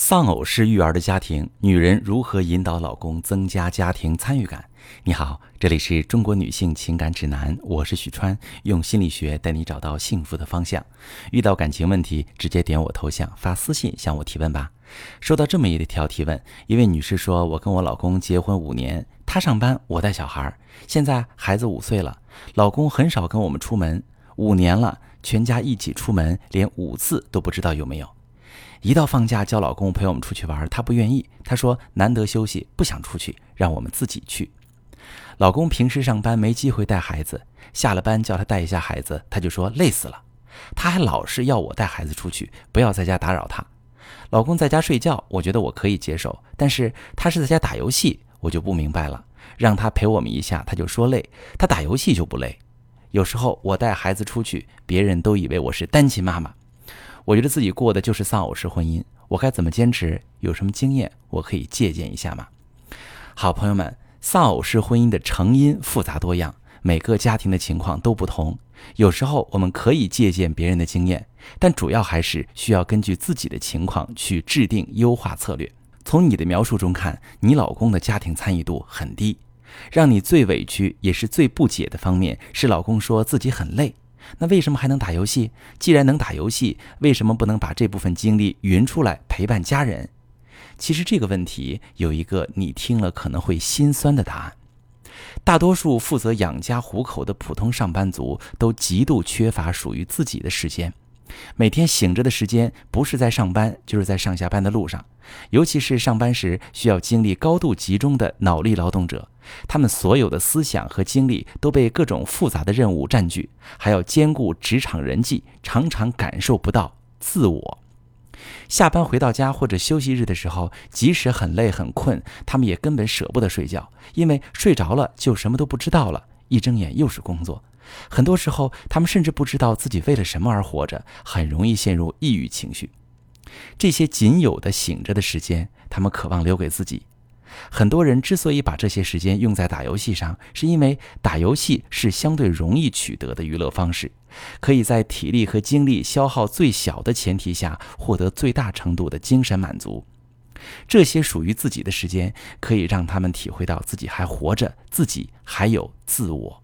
丧偶式育儿的家庭，女人如何引导老公增加家庭参与感？你好，这里是中国女性情感指南，我是许川，用心理学带你找到幸福的方向。遇到感情问题，直接点我头像发私信向我提问吧。收到这么一条提问，一位女士说：“我跟我老公结婚五年，他上班，我带小孩，现在孩子五岁了，老公很少跟我们出门，五年了，全家一起出门，连五次都不知道有没有。”一到放假叫老公陪我们出去玩，他不愿意。他说难得休息，不想出去，让我们自己去。老公平时上班没机会带孩子，下了班叫他带一下孩子，他就说累死了。他还老是要我带孩子出去，不要在家打扰他。老公在家睡觉，我觉得我可以接受，但是他是在家打游戏，我就不明白了。让他陪我们一下，他就说累。他打游戏就不累。有时候我带孩子出去，别人都以为我是单亲妈妈。我觉得自己过的就是丧偶式婚姻，我该怎么坚持？有什么经验我可以借鉴一下吗？好朋友们，丧偶式婚姻的成因复杂多样，每个家庭的情况都不同。有时候我们可以借鉴别人的经验，但主要还是需要根据自己的情况去制定优化策略。从你的描述中看，你老公的家庭参与度很低，让你最委屈也是最不解的方面是，老公说自己很累。那为什么还能打游戏？既然能打游戏，为什么不能把这部分精力匀出来陪伴家人？其实这个问题有一个你听了可能会心酸的答案：大多数负责养家糊口的普通上班族都极度缺乏属于自己的时间。每天醒着的时间，不是在上班，就是在上下班的路上。尤其是上班时需要精力高度集中的脑力劳动者，他们所有的思想和精力都被各种复杂的任务占据，还要兼顾职场人际，常常感受不到自我。下班回到家或者休息日的时候，即使很累很困，他们也根本舍不得睡觉，因为睡着了就什么都不知道了，一睁眼又是工作。很多时候，他们甚至不知道自己为了什么而活着，很容易陷入抑郁情绪。这些仅有的醒着的时间，他们渴望留给自己。很多人之所以把这些时间用在打游戏上，是因为打游戏是相对容易取得的娱乐方式，可以在体力和精力消耗最小的前提下获得最大程度的精神满足。这些属于自己的时间，可以让他们体会到自己还活着，自己还有自我。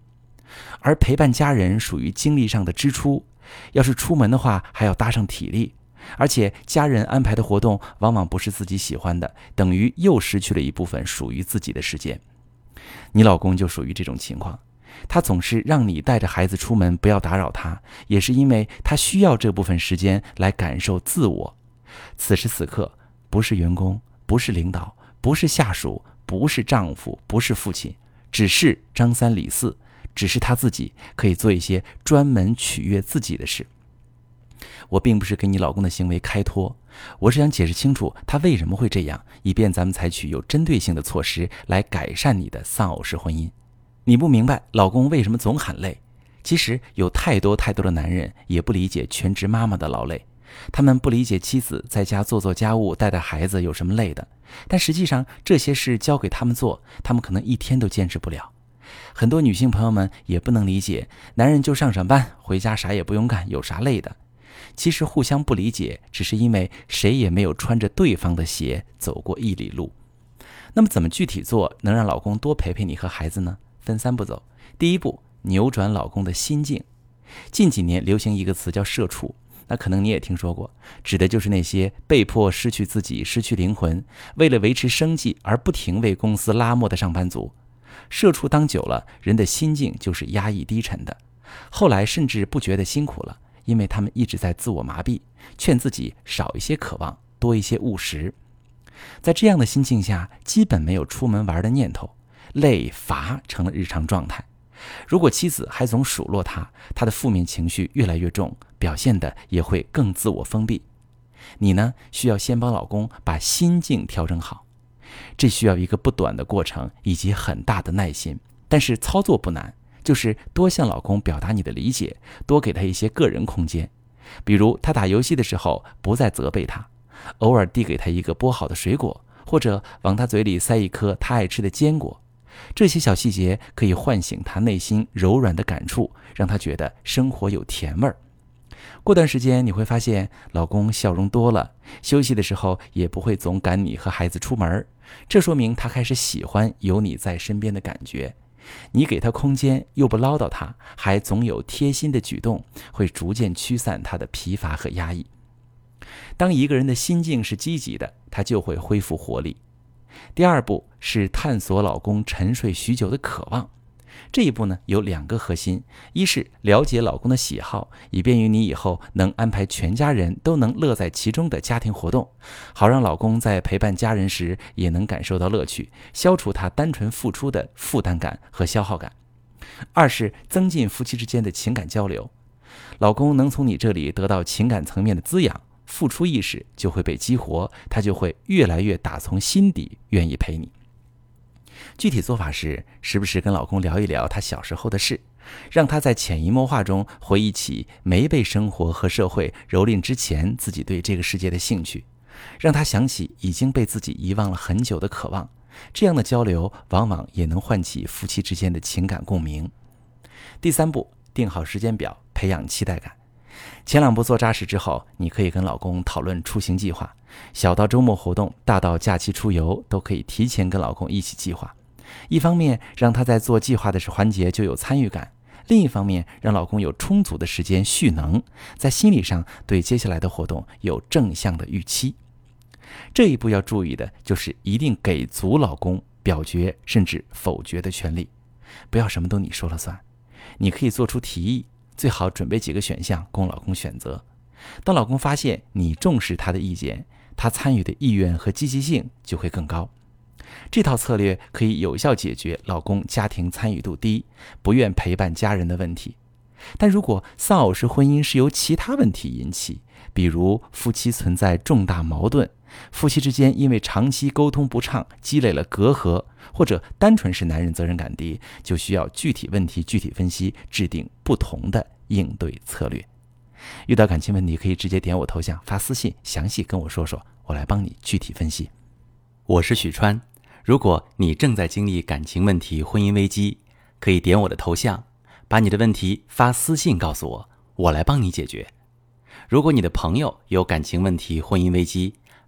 而陪伴家人属于精力上的支出，要是出门的话，还要搭上体力，而且家人安排的活动往往不是自己喜欢的，等于又失去了一部分属于自己的时间。你老公就属于这种情况，他总是让你带着孩子出门，不要打扰他，也是因为他需要这部分时间来感受自我。此时此刻，不是员工，不是领导，不是下属，不是丈夫，不是父亲，只是张三李四。只是他自己可以做一些专门取悦自己的事。我并不是给你老公的行为开脱，我是想解释清楚他为什么会这样，以便咱们采取有针对性的措施来改善你的丧偶式婚姻。你不明白老公为什么总喊累，其实有太多太多的男人也不理解全职妈妈的劳累，他们不理解妻子在家做做家务、带带孩子有什么累的，但实际上这些事交给他们做，他们可能一天都坚持不了。很多女性朋友们也不能理解，男人就上上班，回家啥也不用干，有啥累的？其实互相不理解，只是因为谁也没有穿着对方的鞋走过一里路。那么怎么具体做能让老公多陪陪你和孩子呢？分三步走。第一步，扭转老公的心境。近几年流行一个词叫“社畜”，那可能你也听说过，指的就是那些被迫失去自己、失去灵魂，为了维持生计而不停为公司拉磨的上班族。社畜当久了，人的心境就是压抑低沉的。后来甚至不觉得辛苦了，因为他们一直在自我麻痹，劝自己少一些渴望，多一些务实。在这样的心境下，基本没有出门玩的念头，累乏成了日常状态。如果妻子还总数落他，他的负面情绪越来越重，表现的也会更自我封闭。你呢，需要先帮老公把心境调整好。这需要一个不短的过程以及很大的耐心，但是操作不难，就是多向老公表达你的理解，多给他一些个人空间。比如他打游戏的时候，不再责备他，偶尔递给他一个剥好的水果，或者往他嘴里塞一颗他爱吃的坚果。这些小细节可以唤醒他内心柔软的感触，让他觉得生活有甜味儿。过段时间你会发现，老公笑容多了，休息的时候也不会总赶你和孩子出门，这说明他开始喜欢有你在身边的感觉。你给他空间，又不唠叨他，还总有贴心的举动，会逐渐驱散他的疲乏和压抑。当一个人的心境是积极的，他就会恢复活力。第二步是探索老公沉睡许久的渴望。这一步呢有两个核心：一是了解老公的喜好，以便于你以后能安排全家人都能乐在其中的家庭活动，好让老公在陪伴家人时也能感受到乐趣，消除他单纯付出的负担感和消耗感；二是增进夫妻之间的情感交流，老公能从你这里得到情感层面的滋养，付出意识就会被激活，他就会越来越打从心底愿意陪你。具体做法是，时不时跟老公聊一聊他小时候的事，让他在潜移默化中回忆起没被生活和社会蹂躏之前自己对这个世界的兴趣，让他想起已经被自己遗忘了很久的渴望。这样的交流往往也能唤起夫妻之间的情感共鸣。第三步，定好时间表，培养期待感。前两步做扎实之后，你可以跟老公讨论出行计划，小到周末活动，大到假期出游，都可以提前跟老公一起计划。一方面让他在做计划的环节就有参与感，另一方面让老公有充足的时间蓄能，在心理上对接下来的活动有正向的预期。这一步要注意的就是一定给足老公表决甚至否决的权利，不要什么都你说了算。你可以做出提议。最好准备几个选项供老公选择。当老公发现你重视他的意见，他参与的意愿和积极性就会更高。这套策略可以有效解决老公家庭参与度低、不愿陪伴家人的问题。但如果丧偶式婚姻是由其他问题引起，比如夫妻存在重大矛盾，夫妻之间因为长期沟通不畅积累了隔阂，或者单纯是男人责任感低，就需要具体问题具体分析，制定不同的应对策略。遇到感情问题，可以直接点我头像发私信，详细跟我说说，我来帮你具体分析。我是许川，如果你正在经历感情问题、婚姻危机，可以点我的头像，把你的问题发私信告诉我，我来帮你解决。如果你的朋友有感情问题、婚姻危机，